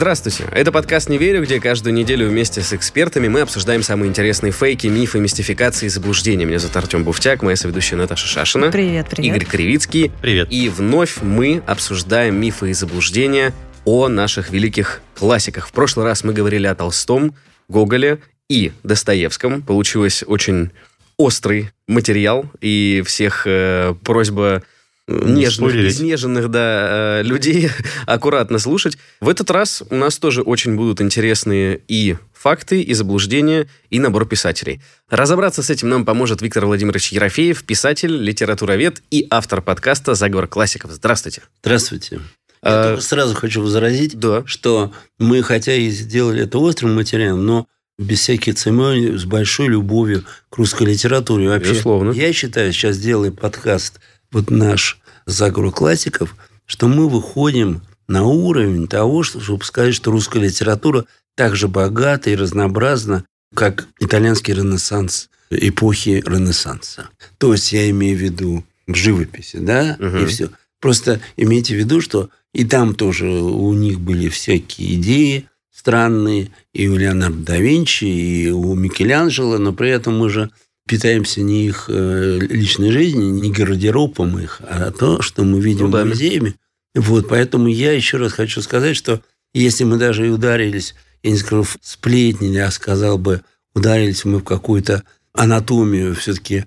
Здравствуйте, это подкаст «Не верю», где каждую неделю вместе с экспертами мы обсуждаем самые интересные фейки, мифы, мистификации и заблуждения. Меня зовут Артем Буфтяк, моя соведущая Наташа Шашина. Привет, привет. Игорь Кривицкий. Привет. И вновь мы обсуждаем мифы и заблуждения о наших великих классиках. В прошлый раз мы говорили о Толстом, Гоголе и Достоевском. Получилось очень острый материал, и всех э, просьба Не нежных, спойлерить. изнеженных да, э, людей аккуратно слушать. В этот раз у нас тоже очень будут интересные и факты, и заблуждения, и набор писателей. Разобраться с этим нам поможет Виктор Владимирович Ерофеев, писатель, литературовед и автор подкаста «Заговор классиков». Здравствуйте. Здравствуйте. А, Я только сразу хочу возразить, Да. что мы, хотя и сделали это острым материалом, но без всяких церемоний, с большой любовью к русской литературе. Вообще, Безусловно. я считаю, сейчас делая подкаст, вот наш «Заговор классиков», что мы выходим на уровень того, что- чтобы сказать, что русская литература так же богата и разнообразна, как итальянский ренессанс эпохи Ренессанса. То есть я имею в виду в живописи, да, Мгм. и все. Просто имейте в виду, что и там тоже у них были всякие идеи странные, и у Леонардо да Винчи, и у Микеланджело, но при этом мы же питаемся не их э, личной жизнью, не гардеробом их, а то, что мы видим Ну да. в музеями. Вот, поэтому я еще раз хочу сказать, что если мы даже и ударились, я не скажу сплетни, а сказал бы, ударились мы в какую-то анатомию все-таки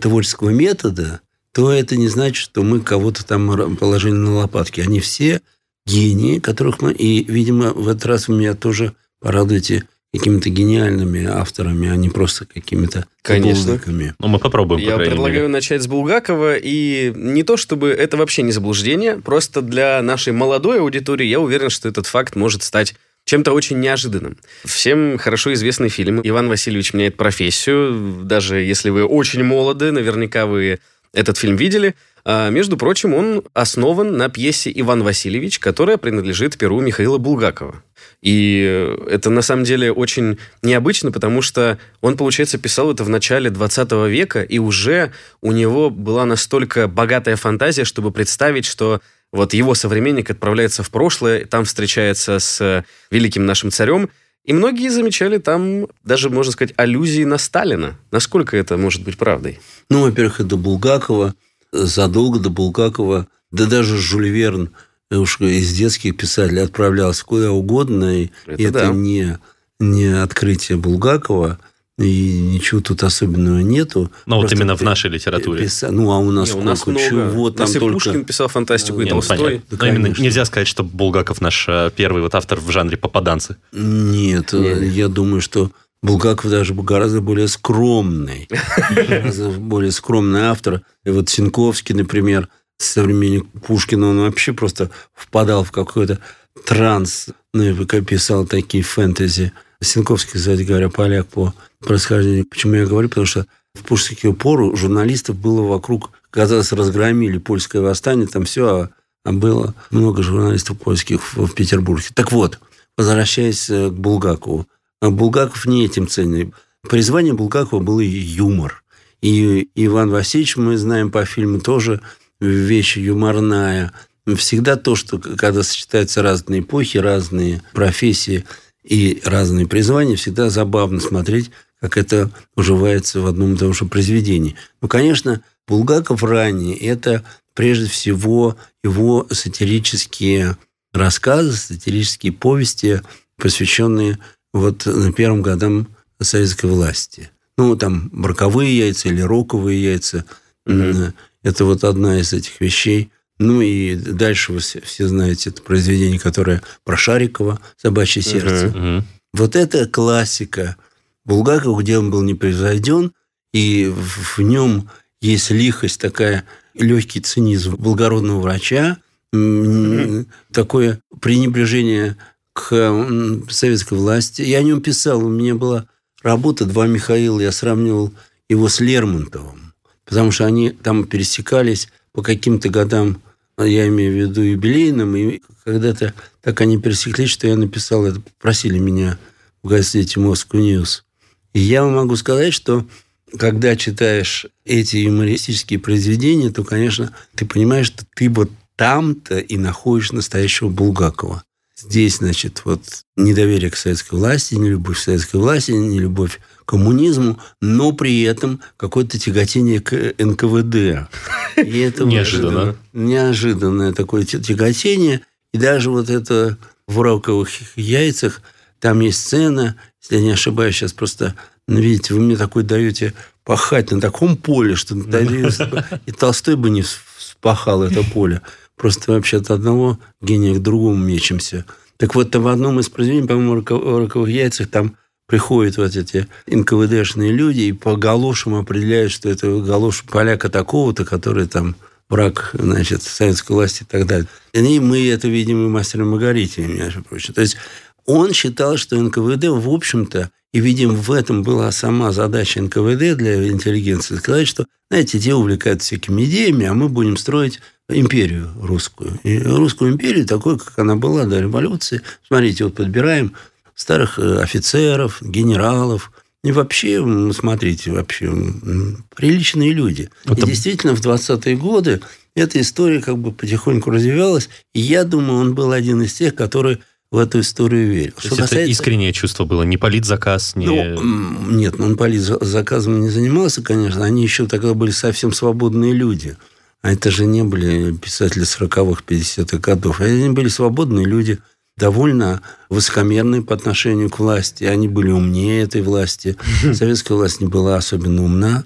творческого метода, то это не значит, что мы кого-то там положили на лопатки. Они все гении, которых мы... И, видимо, в этот раз вы меня тоже порадуете какими-то гениальными авторами, а не просто какими-то Конечно. булдыками. Ну, мы попробуем, по Я крайней предлагаю мере. начать с Булгакова, и не то чтобы это вообще не заблуждение, просто для нашей молодой аудитории я уверен, что этот факт может стать чем-то очень неожиданным. Всем хорошо известный фильм «Иван Васильевич меняет профессию». Даже если вы очень молоды, наверняка вы этот фильм видели. А, между прочим, он основан на пьесе «Иван Васильевич», которая принадлежит перу Михаила Булгакова. И это на самом деле очень необычно, потому что он, получается, писал это в начале 20 века, и уже у него была настолько богатая фантазия, чтобы представить, что вот его современник отправляется в прошлое, там встречается с великим нашим царем, и многие замечали там даже, можно сказать, аллюзии на Сталина. Насколько это может быть правдой? Ну, во-первых, это Булгакова, задолго до Булгакова, да даже Жюль Верн э, уж из детских писателей отправлялся куда угодно, и Это это, да. не, не открытие Булгакова, и ничего тут особенного нету. Ну, вот Просто именно в нашей литературе. писа- Ну, а у нас Не, сколько у нас много. чего там нас и только... Пушкин писал фантастику, и Не, Не, ну, Толстой. понятно. Да, Но именно нельзя сказать, что Булгаков наш э, первый вот автор в жанре попаданцы. Нет, Не, э, не. я думаю, что Булгаков даже гораздо более скромный. Гораздо более скромный автор. И вот Синковский, например, современник Пушкина, он вообще просто впадал в какой-то транс. Ну, и пока писал такие фэнтези. Синковский, кстати говоря, поляк по происхождению. Почему я говорю? Потому что в пушкинскую пору журналистов было вокруг, казалось, разгромили польское восстание, там все, а, было много журналистов польских в, в Петербурге. Так вот, возвращаясь э, к Булгакову. А Булгаков не этим ценен. Призвание Булгакова было юмор. И Иван Васильевич, мы знаем по фильму, тоже вещь юморная. Всегда то, что когда сочетаются разные эпохи, разные профессии и разные призвания, всегда забавно смотреть, как это уживается в одном и том же произведении. Ну, конечно, Булгаков ранее – это прежде всего его сатирические рассказы, сатирические повести, посвященные вот первым годам советской власти. Ну, там браковые яйца или роковые яйца. Мгм. Это вот одна из этих вещей. Ну и дальше вы все, знаете это произведение, которое про Шарикова «Собачье сердце». Мгм. Вот это классика Булгакова, где он был непревзойден, и в нем есть лихость такая, легкий цинизм благородного врача, м, такое пренебрежение к советской власти. Я о нем писал, у меня была работа «Два Михаила», я сравнивал его с Лермонтовым, потому что они там пересекались по каким-то годам, я имею в виду юбилейным, и когда-то так они пересеклись, что я написал это, просили меня в газете Moscow News. И я вам могу сказать, что когда читаешь эти юмористические произведения, то, конечно, ты понимаешь, что ты вот там-то и находишь настоящего Булгакова. Здесь, значит, вот недоверие к советской власти, не любовь к советской власти, не любовь к коммунизму, но при этом какое-то тяготение к НКВД. И это неожиданно. Неожиданное такое тяготение. И даже вот это в раковых яйцах, там есть сцена, если я не ошибаюсь, сейчас просто, ну, видите, вы мне такой даете пахать на таком поле, что и Толстой бы не вспахал это поле. Просто вообще от одного гения к другому мечемся. Так вот, в одном из произведений, по-моему, в «Роковых яйцах» там приходят вот эти НКВДшные люди и по галошам определяют, что это галош поляка такого-то, который там враг, значит, советской власти и так далее. И мы это видим и мастера Маргарите, между прочим. То есть он считал, что НКВД, в общем-то, и, видим, в этом была сама задача НКВД для интеллигенции, сказать, что, знаете, те увлекаются всякими идеями, а мы будем строить империю русскую. И русскую империю такой, как она была до революции. Смотрите, вот подбираем старых э, офицеров, генералов, и вообще, смотрите, вообще приличные люди. Это... И действительно, в 20-е годы эта история как бы потихоньку развивалась. И я думаю, он был один из тех, который в эту историю верил. То есть касается... это искреннее чувство было, не политзаказ, не... Ну, нет, ну, он политзаказом не занимался, конечно. Они еще тогда были совсем свободные люди. А это же не были писатели 40-х, 50-х годов. Они были свободные люди, довольно высокомерные по отношению к власти. Они были умнее этой власти. Советская власть не была особенно умна.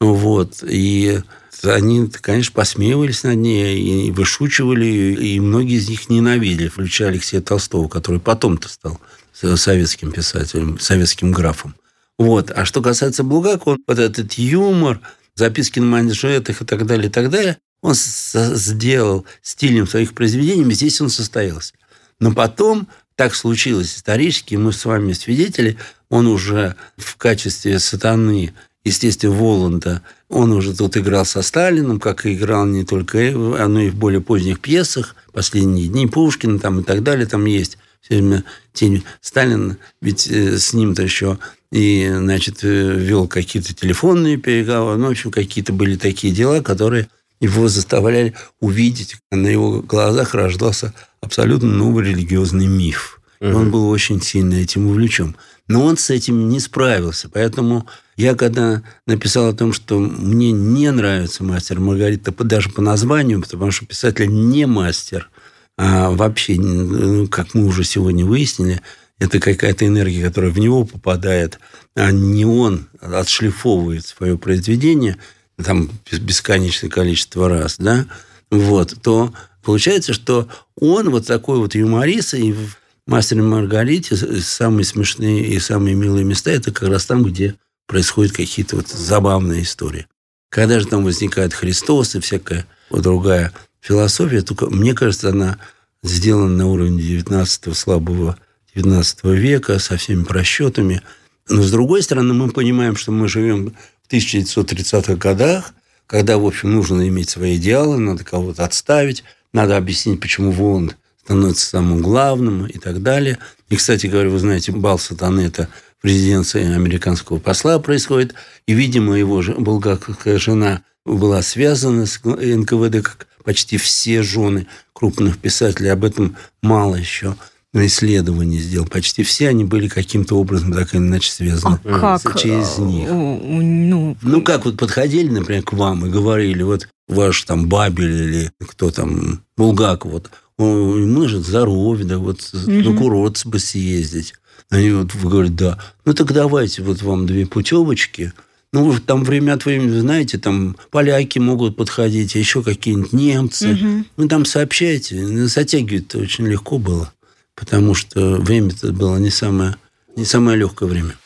Вот. И они, конечно, посмеивались над ней и вышучивали, и многие из них ненавидели, включая Алексея Толстого, который потом-то стал советским писателем, советским графом. Вот. А что касается Булгакова, вот этот юмор, записки на манжетах и так далее, и так далее, он сделал стилем своих произведений, здесь он состоялся. Но потом так случилось исторически, мы с вами свидетели, он уже в качестве сатаны естественно, Воланда, он уже тут играл со Сталином, как и играл не только, но и в более поздних пьесах, «Последние дни Пушкина» там и так далее, там есть все время тень Сталина, ведь э, с ним-то еще и, значит, э, вел какие-то телефонные переговоры, ну, в общем, какие-то были такие дела, которые его заставляли увидеть, на его глазах рождался абсолютно новый религиозный миф. Угу. Он был очень сильно этим увлечен. Но он с этим не справился. Поэтому я когда написал о том, что мне не нравится мастер Маргарита, даже по названию, потому что писатель не мастер, а вообще, ну, как мы уже сегодня выяснили, это какая-то энергия, которая в него попадает, а не он отшлифовывает свое произведение там бесконечное количество раз, да, вот, то получается, что он вот такой вот юморист, и в «Мастере Маргарите» самые смешные и самые милые места – это как раз там, где происходят какие-то вот забавные истории. Когда же там возникает Христос и всякая вот другая философия, только, мне кажется, она сделана на уровне 19 слабого 19 века со всеми просчетами. Но, с другой стороны, мы понимаем, что мы живем в 1930-х годах, когда, в общем, нужно иметь свои идеалы, надо кого-то отставить, надо объяснить, почему Воланд становится самым главным и так далее. И, кстати говоря, вы знаете, бал сатаны – это в резиденции американского посла происходит. И, видимо, его булгаковская жена была связана с НКВД, как почти все жены крупных писателей. Об этом мало еще исследований сделал. Почти все они были каким-то образом так или иначе связаны а как? через них. Ну, ну, как вот подходили, например, к вам и говорили, вот ваш там Бабель или кто там, Булгак, вот, ему же здоровье, да, вот угу. на курорт бы съездить. Они вот говорят, да. Ну, так давайте вот вам две путевочки. Ну, там время от времени, знаете, там поляки могут подходить, а еще какие-нибудь немцы. Угу. Ну, там сообщайте. Затягивать-то очень легко было. Потому что время-то было не самое, не самое легкое время.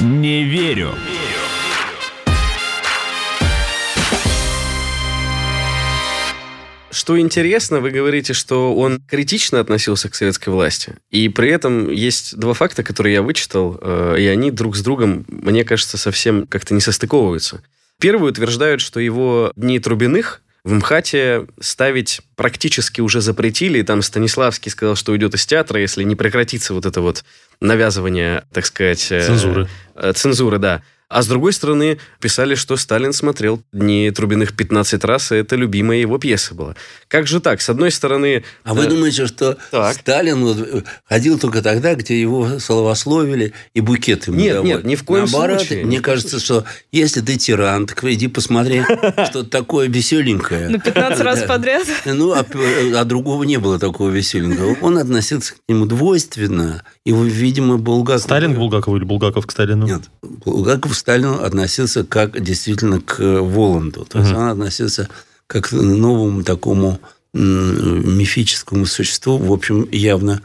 Не верю. Что интересно, вы говорите, что он критично относился к советской власти. И при этом есть два факта, которые я вычитал, э, и они друг с другом, мне кажется, совсем как-то не состыковываются. Первые утверждают, что его «Дни Трубиных» в МХАТе ставить практически уже запретили. Там Станиславский сказал, что уйдет из театра, если не прекратится вот это вот навязывание, так сказать... э, Цензуры. э, Цензуры, да. А с другой стороны, писали, что Сталин смотрел «Дни Трубиных» 15 раз, и это любимая его пьеса была. Как же так? С одной стороны... А вы э, думаете, что Так. Сталин вот э, ходил только тогда, где его словословили и букет ему Нет, давали? нет, ни в коем Наоборот, случае. Мне кажется, что если ты тиран, так иди посмотри что-то такое веселенькое. Ну, 15 раз Да. подряд. Ну, а, а другого не было такого веселенького. Он относился к нему двойственно. И, видимо, Булгаков... Сталин к Булгакову или Булгаков к Сталину? Нет, Булгаков к Сталину относился как действительно к Воланду. То есть он относился как к новому такому мифическому существу, в общем, явно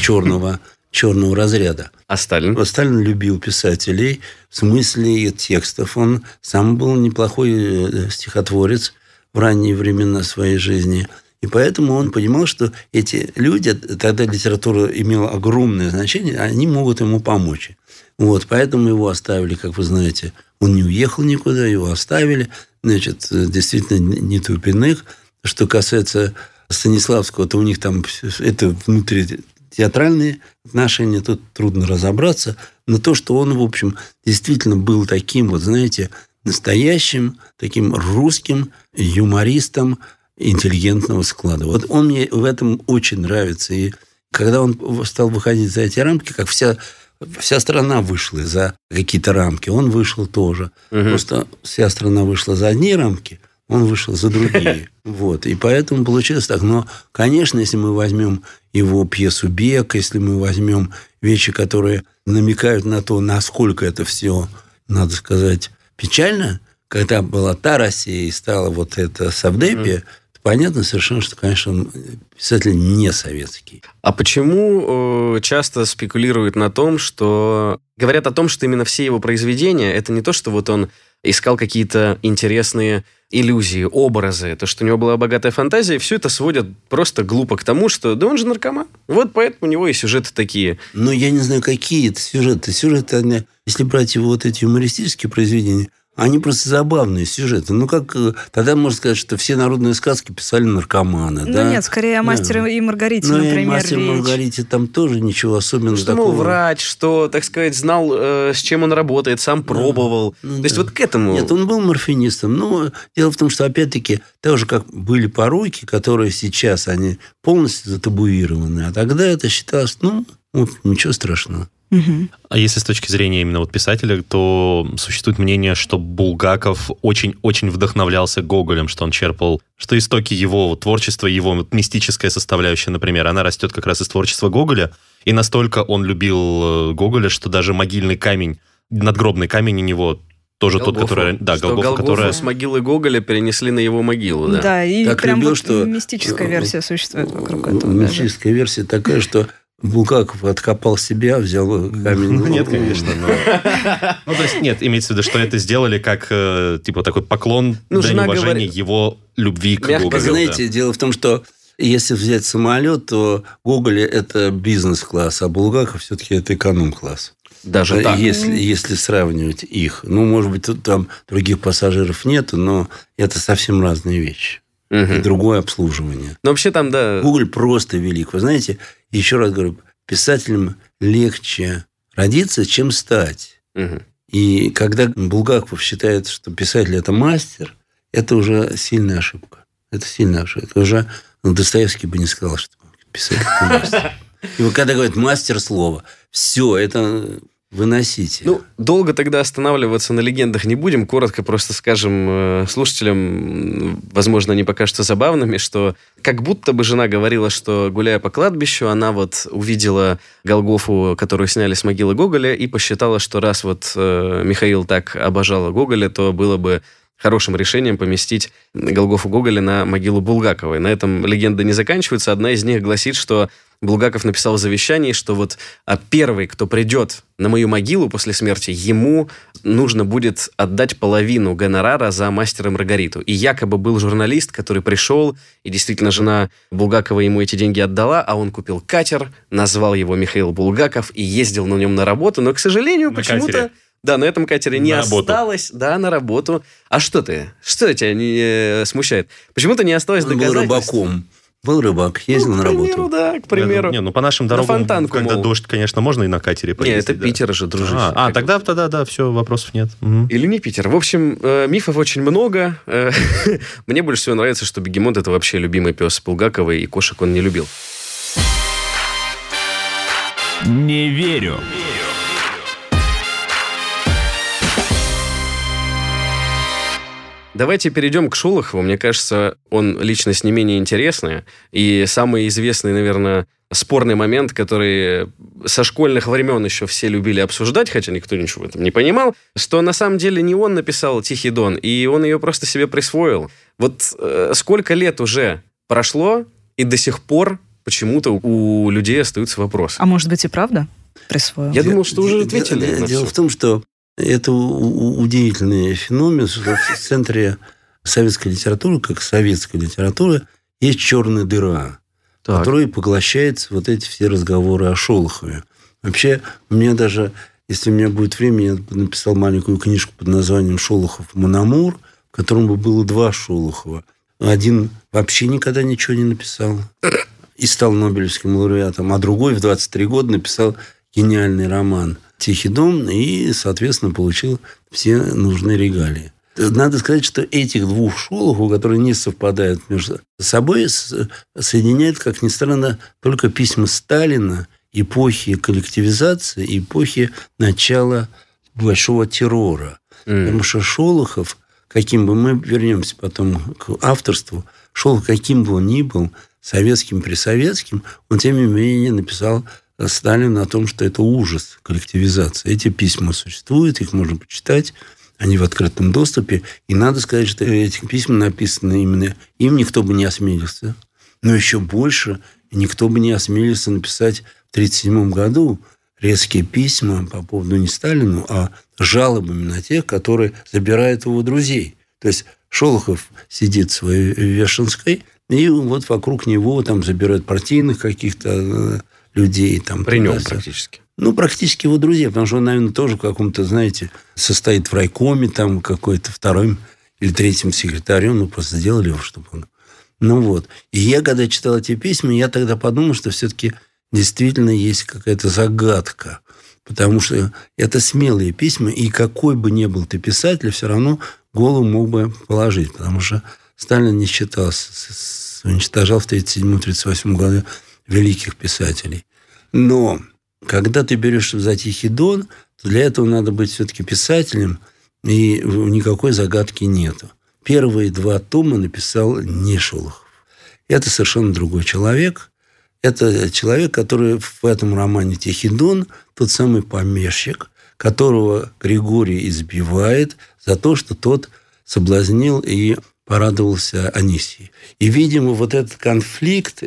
черного, черного разряда. А Сталин? Вот Сталин любил писателей в смысле текстов. Он сам был неплохой э, стихотворец в ранние времена своей жизни. И поэтому он понимал, что эти люди, тогда литература имела огромное значение, они могут ему помочь. Вот, поэтому его оставили, как вы знаете. Он не уехал никуда, его оставили. Значит, действительно, не Тупиных. Что касается Станиславского, то у них там это внутри театральные отношения, тут трудно разобраться. Но то, что он, в общем, действительно был таким, вот знаете, настоящим, таким русским юмористом интеллигентного склада. Вот он мне в этом очень нравится. И когда он стал выходить за эти рамки, как вся, вся страна вышла за какие-то рамки, он вышел тоже. Мгм. Просто вся страна вышла за одни рамки, он вышел за другие. Вот. И поэтому получилось так. Но, конечно, если мы возьмем его пьесу «Бег», если мы возьмем вещи, которые намекают на то, насколько это все, надо сказать, печально, когда была та Россия и стала вот эта Савдепия, то понятно совершенно, что, конечно, он писатель не советский. А почему э, часто спекулируют на том, что... Говорят о том, что именно все его произведения, это не то, что вот он искал какие-то интересные иллюзии, образы, то, что у него была богатая фантазия, все это сводят просто глупо к тому, что да он же наркоман. Вот поэтому у него и сюжеты такие. Но я не знаю, какие это сюжеты. Сюжеты, они, если брать его вот эти юмористические произведения, они просто забавные сюжеты. Ну, как э, тогда можно сказать, что все народные сказки писали наркоманы. Ну да? нет, скорее о мастере и Маргарите, Ну, и например, «Мастер и речь. Маргарите» там тоже ничего особенного Что, такого. врач, что, так сказать, знал, э, с чем он работает, сам пробовал. Ну, то есть да. вот к этому... Нет, он был морфинистом. Но дело в том, что, опять-таки, так же, как были пороки, которые сейчас, они полностью затабуированы. А тогда это считалось, ну, вот, ничего страшного. А если с точки зрения именно вот писателя, то существует мнение, что Булгаков очень-очень вдохновлялся Гоголем, что он черпал, что истоки его творчества, его вот мистическая составляющая, например, она растет как раз из творчества Гоголя, и настолько он любил э, Гоголя, что даже могильный камень, надгробный камень у него тоже тот, Голгофу. который... Да, что Голгофа, Голгофу которая... с могилы Гоголя перенесли на его могилу, да. Да, и Так прям любил, вот что- мистическая версия существует вокруг этого. даже. Мистическая версия такая, что Булгаков откопал себя, взял камень. Ну, нет, конечно, но... Ну, то есть, нет, имеется в виду, что это сделали как, э, типа, такой поклон, Ну, дань уважения говорит- его любви к Мягко Гоголю. Знаете, дело в том, что если взять самолет, то Гоголь – это бизнес-класс, а Булгаков все-таки это эконом-класс. Даже так. Если, если сравнивать их. Ну, может быть, тут там других пассажиров нету, но это совсем разные вещи. И Мгм. другое обслуживание. Но вообще там, да, Гоголь просто велик. Вы знаете, еще раз говорю, писателям легче родиться, чем стать. Мгм. И когда Булгаков считает, что писатель – это мастер, это уже сильная ошибка. Это сильная ошибка. Это уже ну, Достоевский бы не сказал, что писатель – это мастер. И вот когда говорят «мастер слова», все, это выносите. Ну, долго тогда останавливаться на легендах не будем. Коротко просто скажем э, слушателям, возможно, они покажутся забавными, что как будто бы жена говорила, что, гуляя по кладбищу, она вот увидела Голгофу, которую сняли с могилы Гоголя, и посчитала, что раз вот э, Михаил так обожала Гоголя, то было бы хорошим решением поместить Голгофу Гоголя на могилу Булгаковой. На этом легенды не заканчиваются. Одна из них гласит, что Булгаков написал в завещании, что вот а первый, кто придет на мою могилу после смерти, ему нужно будет отдать половину гонорара за мастера Маргариту. И якобы был журналист, который пришел, и действительно жена Булгакова ему эти деньги отдала, а он купил катер, назвал его Михаил Булгаков и ездил на нем на работу, но, к сожалению, почему-то. Да, на этом катере не На работу. осталось. Да, на работу. А что ты? Что тебя не э, смущает? Почему-то не осталось Он был рыбаком. Был рыбак, ездил Ну, на к примеру, работу. да, к примеру. Не, ну по нашим На дорогам, Фонтанку, когда мол. дождь, конечно, можно и на катере Не, поездить. это да. Питер же, дружище. А, а, тогда, тогда, да, все, вопросов нет. Мгм. Или не Питер. В общем, э, мифов очень много. Э, Мне больше всего нравится, что Бегемот это вообще любимый пес Булгакова, и кошек он не любил. Не верю. Давайте перейдем к Шолохову. Мне кажется, он личность не менее интересная. И самый известный, наверное, спорный момент, который со школьных времен еще все любили обсуждать, хотя никто ничего в этом не понимал, что на самом деле не он написал «Тихий дон», и он ее просто себе присвоил. Вот э, сколько лет уже прошло, и до сих пор почему-то у людей остаются вопросы. А может быть и правда присвоил? Я думал, что уже ответили Дело всё. в том, что это удивительный феномен, что в центре советской литературы, как советской литературы, есть черная дыра, Так. которая поглощает вот эти все разговоры о Шолохове. Вообще, у меня даже, если у меня будет время, я написал маленькую книжку под названием «Шолохов Мономур», в котором бы было два Шолохова. Один вообще никогда ничего не написал и стал Нобелевским лауреатом, а другой в 23 года написал гениальный роман «Тихий дом» и, соответственно, получил все нужные регалии. Надо сказать, что этих двух Шолохов, которые не совпадают между собой, соединяет, как ни странно, только письма Сталина эпохи коллективизации и эпохи начала большого террора. М. Потому что Шолохов, каким бы мы вернемся потом к авторству, Шолохов, каким бы он ни был, советским, присоветским, он, тем не менее, написал Сталину о том, что это ужас коллективизации. Эти письма существуют, их можно почитать, они в открытом доступе. И надо сказать, что эти письма написаны именно им, никто бы не осмелился. Но еще больше никто бы не осмелился написать в 1937 году резкие письма по поводу не Сталину, а жалобами на тех, которые забирают его друзей. То есть Шолохов сидит в своей Вешенской, и вот вокруг него там забирают партийных каких-то э, людей. Там, При нем туда-сюда. практически. Ну, практически его друзья, потому что он, наверное, тоже в каком-то, знаете, состоит в райкоме, там какой-то вторым или третьим секретарем, ну, просто сделали его, чтобы он... Ну, вот. И я, когда читал эти письма, я тогда подумал, что все-таки действительно есть какая-то загадка, потому что это смелые письма, и какой бы ни был ты писатель, все равно голову мог бы положить, потому что Сталин не считал, с- с- уничтожал в 1937-1938 году великих писателей. Но когда ты берешь за Тихий Дон, то для этого надо быть все-таки писателем, и никакой загадки нету. Первые два тома написал не. Это совершенно другой человек. Это человек, который в этом романе «Тихий Дон» тот самый помещик, которого Григорий избивает за то, что тот соблазнил и порадовался Анисии. И, видимо, вот этот конфликт,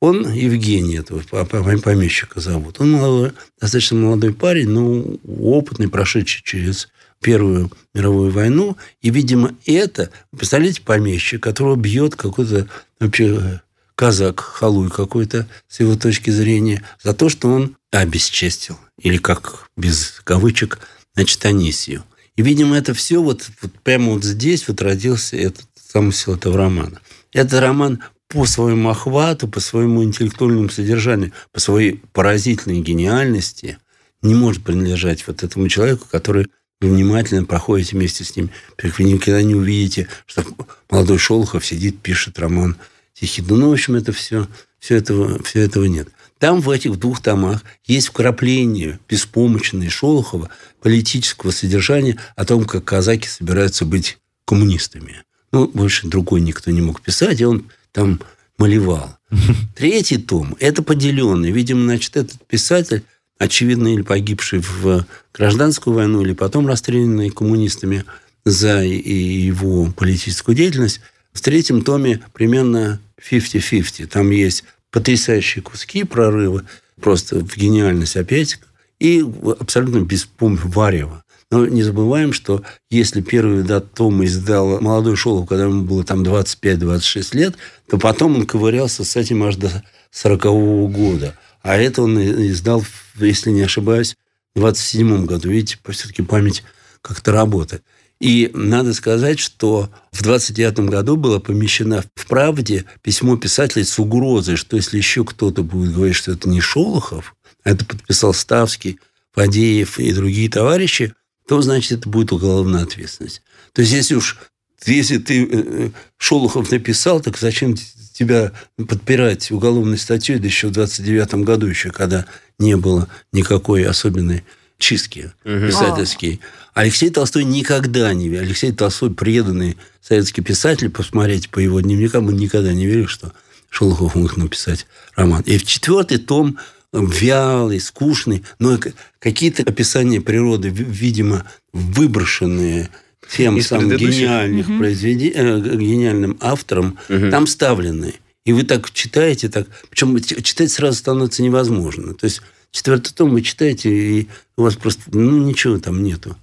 он Евгений, этого по- по- помещика зовут. Он молодой, достаточно молодой парень, но опытный, прошедший через Первую мировую войну. И, видимо, это, представляете, помещик, которого бьет какой-то вообще казак, халуй какой-то, с его точки зрения, за то, что он обесчестил, или как без кавычек, значит, Анисию. И, видимо, это все вот, вот прямо вот здесь вот родился этот замысел этого романа. Это роман по своему охвату, по своему интеллектуальному содержанию, по своей поразительной гениальности не может принадлежать вот этому человеку, который вы внимательно проходите вместе с ним. Вы никогда не увидите, что молодой Шолохов сидит, пишет роман Тихий. Ну, в общем, это все, все, этого, все этого нет. Там в этих двух томах есть вкрапление беспомощной Шолохова политического содержания о том, как казаки собираются быть коммунистами. Ну, больше другой никто не мог писать, и он там малевал. Третий том – это поделенный. Видимо, значит, этот писатель, очевидно, или погибший в гражданскую войну, или потом расстрелянный коммунистами за его политическую деятельность, в третьем томе примерно 50-50. Там есть потрясающие куски прорыва, просто в гениальность опять, и абсолютно без помощи варева. Но не забываем, что если первый да, том издал молодой Шолов, когда ему было там 25-26 лет, то потом он ковырялся с этим аж до 40 года. А это он издал, если не ошибаюсь, 27 году. Видите, все-таки память как-то работает. И надо сказать, что в 29 году было помещено в «Правде» письмо писателя с угрозой, что если еще кто-то будет говорить, что это не Шолохов, а это подписал Ставский, Фадеев и другие товарищи, то, значит, это будет уголовная ответственность. То есть, если уж если ты э, э, Шолохов написал, так зачем тебя подпирать уголовной статьей, да еще в 29 году еще, когда не было никакой особенной чистки угу. писательские. Алексей Толстой никогда не верил. Алексей Толстой преданный советский писатель, посмотреть по его дневникам, он никогда не верил, что Шолохов мог написать роман. И в четвертый том вялый, скучный, но какие-то описания природы, видимо, выброшенные тем Из самым гениальных угу. произведений, э, гениальным автором, угу. там вставлены. И вы так читаете, так, причем читать сразу становится невозможно. То есть четвертый том вы читаете, и у вас просто ну, ничего там нету.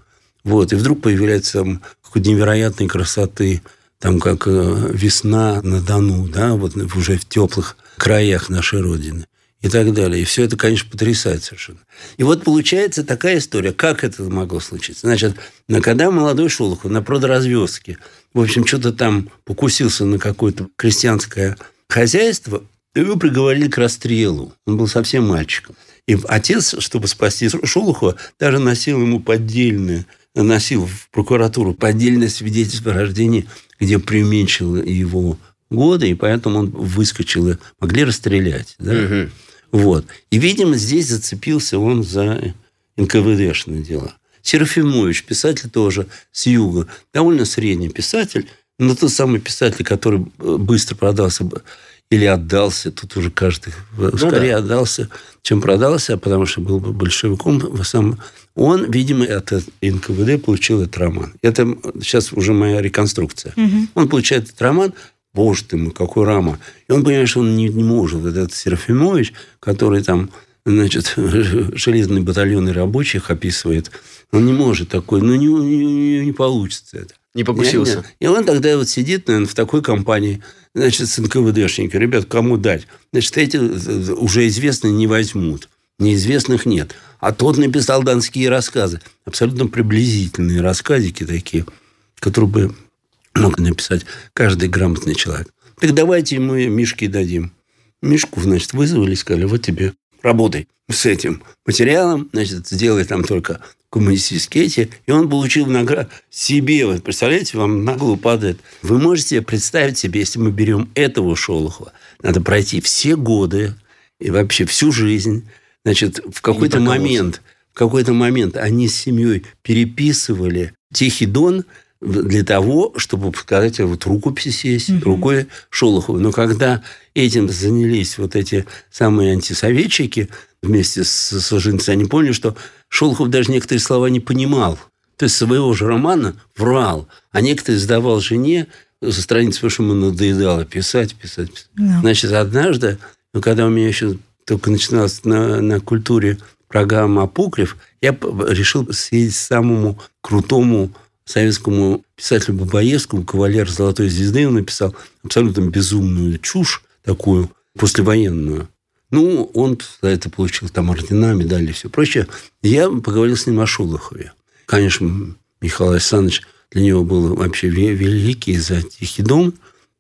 Вот. И вдруг появляется там какой-то невероятной красоты, там как э, весна на Дону, да, вот уже в теплых краях нашей Родины и так далее. И все это, конечно, потрясает совершенно. И вот получается такая история. Как это могло случиться? Значит, когда молодой Шолохов на продоразвездке, в общем, что-то там покусился на какое-то крестьянское хозяйство, его приговорили к расстрелу. Он был совсем мальчиком. И отец, чтобы спасти Шолохова, даже носил ему поддельное, носил в прокуратуру поддельное свидетельство о рождении, где преуменьшил его годы, и поэтому он выскочил могли расстрелять. Да? Угу. Вот. И, видимо, здесь зацепился он за НКВДшные дела. Серафимович, писатель тоже с юга, довольно средний писатель, но тот самый писатель, который быстро продался или отдался, тут уже каждый ну, скорее да. отдался, чем продался, потому что был большевиком. Сам, он, видимо, от НКВД получил этот роман. Это сейчас уже моя реконструкция. Угу. Он получает этот роман, боже ты мой, какой рама. И он понимает, что он не, не может. Этот Серафимович, который там, значит, железный батальон рабочих описывает, он не может такой, ну, не, не, не получится это. Не покусился. Нет, нет. И он тогда вот сидит, наверное, в такой компании, значит, с НКВДшники. Ребят, кому дать? Значит, эти уже известные не возьмут. Неизвестных нет. А тот написал донские рассказы. Абсолютно приблизительные рассказики такие, которые бы мог написать каждый грамотный человек. Так давайте ему Мишке дадим. Мишку, значит, вызвали, сказали, вот тебе, работай с этим материалом, значит, сделай там только коммунистические эти, и он получил награду себе. Вот представляете, вам на голову падает. Вы можете представить себе, если мы берем этого Шолохова, надо пройти все годы и вообще всю жизнь. Значит, в какой-то момент, в какой-то момент они с семьей переписывали Тихий Дон – для того, чтобы сказать, вот рукопись есть, угу. рукой Шолохова. Но когда этим занялись вот эти самые антисоветчики вместе с Солженицыным, они поняли, что Шолохов даже некоторые слова не понимал. То есть своего же романа врал, а некоторые сдавал жене со страниц, потому что ему надоедало писать, писать, писать. Да. Значит, однажды, ну, когда у меня еще только начиналась на, на культуре программа «Апокриф», я решил съездить самому крутому советскому писателю Бабаевскому, кавалер Золотой Звезды, он написал абсолютно безумную чушь такую, послевоенную. Ну, он за это получил там ордена, медали и все прочее. Я поговорил с ним о Шолохове. Конечно, Михаил Александрович для него был вообще великий за Тихий дом.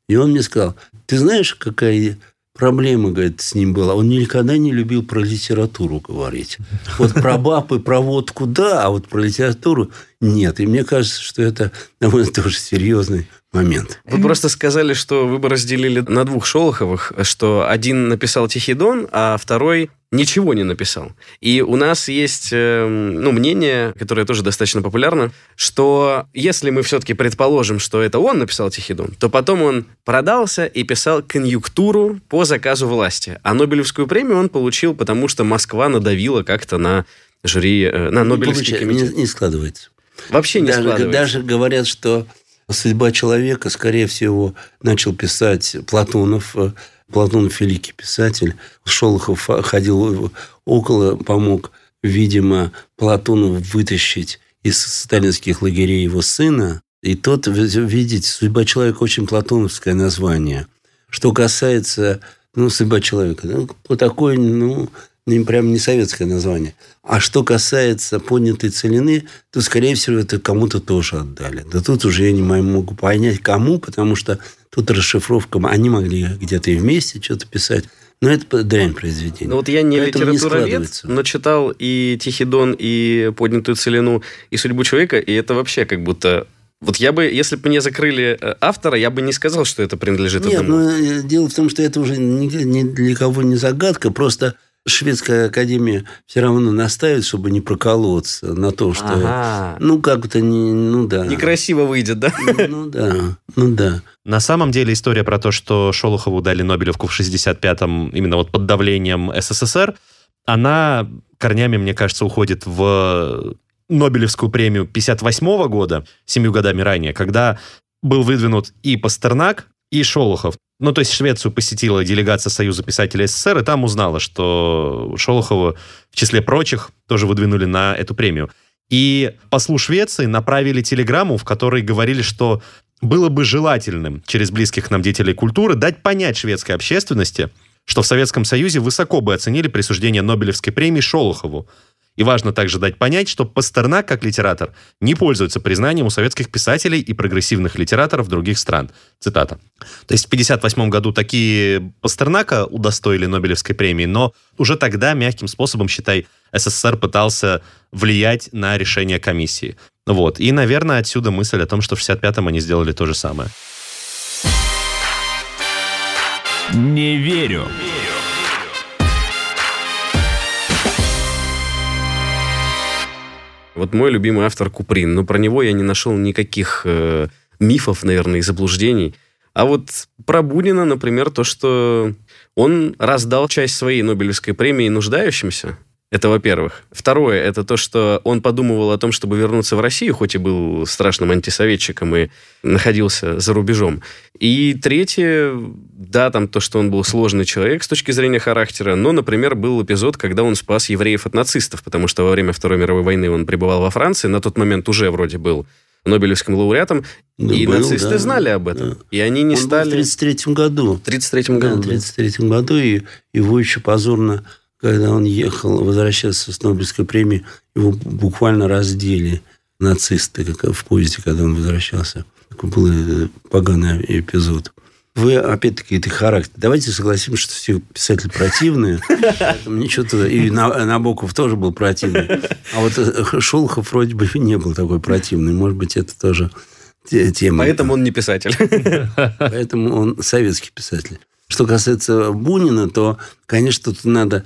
И он мне сказал, ты знаешь, какая проблема, говорит, с ним была. Он никогда не любил про литературу говорить. Вот про баб и про водку, да, а вот про литературу нет. И мне кажется, что это довольно тоже серьезный момент. Вы просто сказали, что вы бы разделили на двух Шолоховых, что один написал «Тихий дон», а второй ничего не написал. И у нас есть эм, ну, мнение, которое тоже достаточно популярно, что если мы все-таки предположим, что это он написал «Тихий дон», то потом он продался и писал конъюнктуру по заказу власти. А Нобелевскую премию он получил, потому что Москва надавила как-то на жюри, э, на Нобелевский комитет. Не, не складывается. Вообще не даже, складывается. Даже говорят, что судьба человека, скорее всего, начал писать Платонов. Платонов великий писатель. Шолохов ходил около, помог, видимо, Платону вытащить из сталинских лагерей его сына. И тот, видите, судьба человека очень платоновское название. Что касается ну, судьба человека, ну, такой, ну, ну, прям не советское название. А что касается поднятой целины, то, скорее всего, это кому-то тоже отдали. Да тут уже я не могу понять, кому, потому что тут расшифровка, они могли где-то и вместе что-то писать. Но это дрянь произведение. Ну вот я не литературовед, не но читал и «Тихий дон», и «Поднятую целину», и «Судьбу человека», и это вообще как будто вот я бы, если бы мне закрыли э, автора, я бы не сказал, что это принадлежит Нет, одному. но э, дело в том, что это уже ни, ни для кого не загадка, просто шведская академия все равно настаивает, чтобы не проколоться на то, что... Ага. Ну, как-то не... Ну, да. Некрасиво выйдет, да? Ну, ну, да. Ну, да. На самом деле история про то, что Шолохову дали Нобелевку в 65-м именно вот под давлением СССР, она корнями, мне кажется, уходит в Нобелевскую премию 58 года, семью годами ранее, когда был выдвинут и Пастернак, и Шолохов. Ну, то есть Швецию посетила делегация Союза писателей СССР, и там узнала, что Шолохова в числе прочих тоже выдвинули на эту премию. И послу Швеции направили телеграмму, в которой говорили, что было бы желательным через близких нам деятелей культуры дать понять шведской общественности, что в Советском Союзе высоко бы оценили присуждение Нобелевской премии Шолохову, и важно также дать понять, что Пастернак, как литератор, не пользуется признанием у советских писателей и прогрессивных литераторов других стран. Цитата. То есть в 1958 году такие Пастернака удостоили Нобелевской премии, но уже тогда мягким способом, считай, СССР пытался влиять на решение комиссии. Вот. И, наверное, отсюда мысль о том, что в 65-м они сделали то же самое. Не верю. Вот мой любимый автор Куприн, но про него я не нашел никаких э, мифов, наверное, и заблуждений. А вот про Бунина, например, то, что он раздал часть своей Нобелевской премии нуждающимся, это во-первых. Второе, это то, что он подумывал о том, чтобы вернуться в Россию, хоть и был страшным антисоветчиком и находился за рубежом. И третье, да, там то, что он был сложный человек с точки зрения характера, но, например, был эпизод, когда он спас евреев от нацистов, потому что во время Второй мировой войны он пребывал во Франции, на тот момент уже вроде был Нобелевским лауреатом, да, и был, нацисты да, знали об этом. Да. И они не он стали... Был в 1933 году. В 1933 году. Да, в 1933 году, и его еще позорно когда он ехал, возвращался с Нобелевской премии, его буквально раздели нацисты как в поезде, когда он возвращался. Такой был э, поганый эпизод. Вы, опять-таки, это характер. Давайте согласимся, что все писатели противные. Мне что-то... И Набоков тоже был противный. А вот э, Шолохов вроде бы не был такой противный. Может быть, это тоже тема. Поэтому он не писатель. Поэтому он советский писатель. Что касается Бунина, то, конечно, тут надо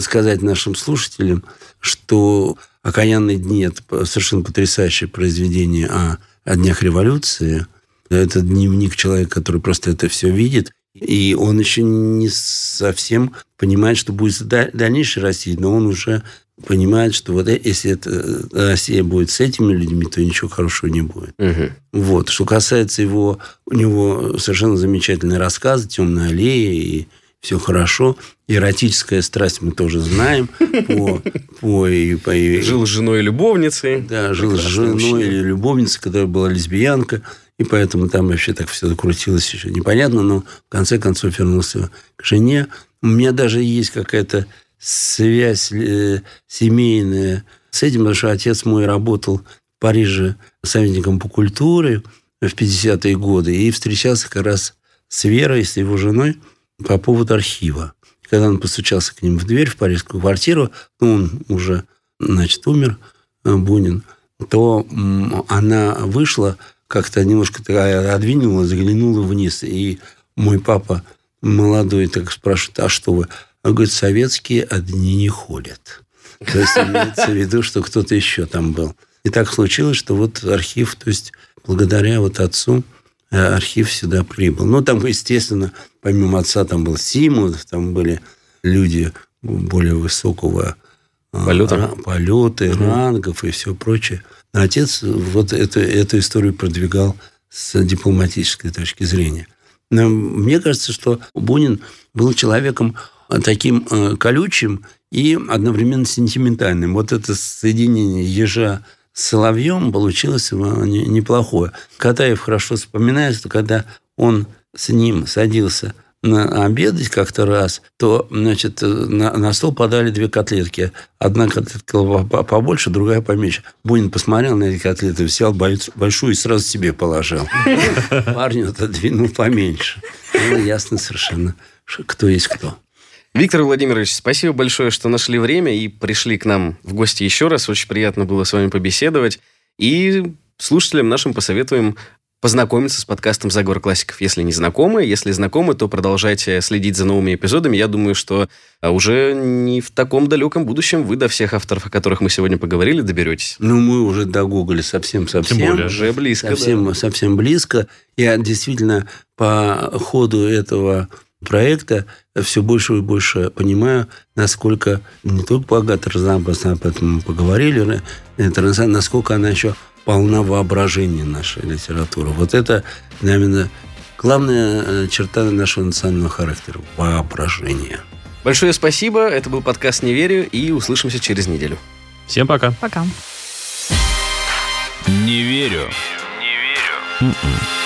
сказать нашим слушателям, что «Окаянные дни» – это совершенно потрясающее произведение о, о днях революции. Это дневник человека, который просто это все видит. И он еще не совсем понимает, что будет дальнейшей России, но он уже понимает, что вот э, если это, э, Россия будет с этими людьми, то ничего хорошего не будет. Угу. Вот. Что касается его, у него совершенно замечательный рассказ «Темная аллея» и все хорошо. Эротическая страсть мы тоже знаем. По, по, и, по, жил с женой любовницей. Да, жил с женой или любовницей, которая была лесбиянка. И поэтому там вообще так все закрутилось еще непонятно. Но в конце концов вернулся к жене. У меня даже есть какая-то связь э, семейная с этим, потому что отец мой работал в Париже советником по культуре в 50-е годы и встречался как раз с Верой, с его женой по поводу архива. Когда он постучался к ним в дверь в парижскую квартиру, ну, он уже, значит, умер, э, Бунин, то она вышла, как-то немножко такая отвинула, заглянула вниз. И мой папа молодой так спрашивает, а что вы? Он говорит, советские одни не ходят. То есть имеется в виду, что кто-то еще там был. И так случилось, что вот архив, то есть благодаря вот отцу, э, архив сюда прибыл. Ну, там, естественно, помимо отца, там был Симонов, там были люди более высокого э, полета, полеты, угу. рангов и все прочее. Но отец вот эту, эту историю продвигал с дипломатической точки зрения. Но мне кажется, что Бунин был человеком таким э, колючим и одновременно сентиментальным. Вот это соединение ежа с соловьем получилось неплохое. Катаев хорошо вспоминает, что когда он с ним садился на, обедать как-то раз, то, значит, на, на стол подали две котлетки. Одна котлетка побольше, другая поменьше. Бунин посмотрел на эти котлеты, взял большую и сразу себе положил. Парню отодвинул поменьше. Ну, ясно совершенно, кто есть кто. Виктор Владимирович, спасибо большое, что нашли время и пришли к нам в гости еще раз. Очень приятно было с вами побеседовать. И слушателям нашим посоветуем познакомиться с подкастом «Заговор классиков», если не знакомы. Если знакомы, то продолжайте следить за новыми эпизодами. Я думаю, что а, уже не в таком далеком будущем вы до всех авторов, о которых мы сегодня поговорили, доберетесь. Ну, мы уже догуглили совсем-совсем. Тем более. Уже близко. Совсем, да. совсем близко. Я действительно по ходу этого проекта все больше и больше понимаю, насколько не только богато разнообразно, об этом мы поговорили, насколько она еще полна воображения нашей литературы. Вот это, наверное, главная э, черта нашего национального характера – воображение. Большое спасибо. Это был подкаст «Не верю» и услышимся через неделю. Всем пока. Пока. Не верю. Не верю. М-м.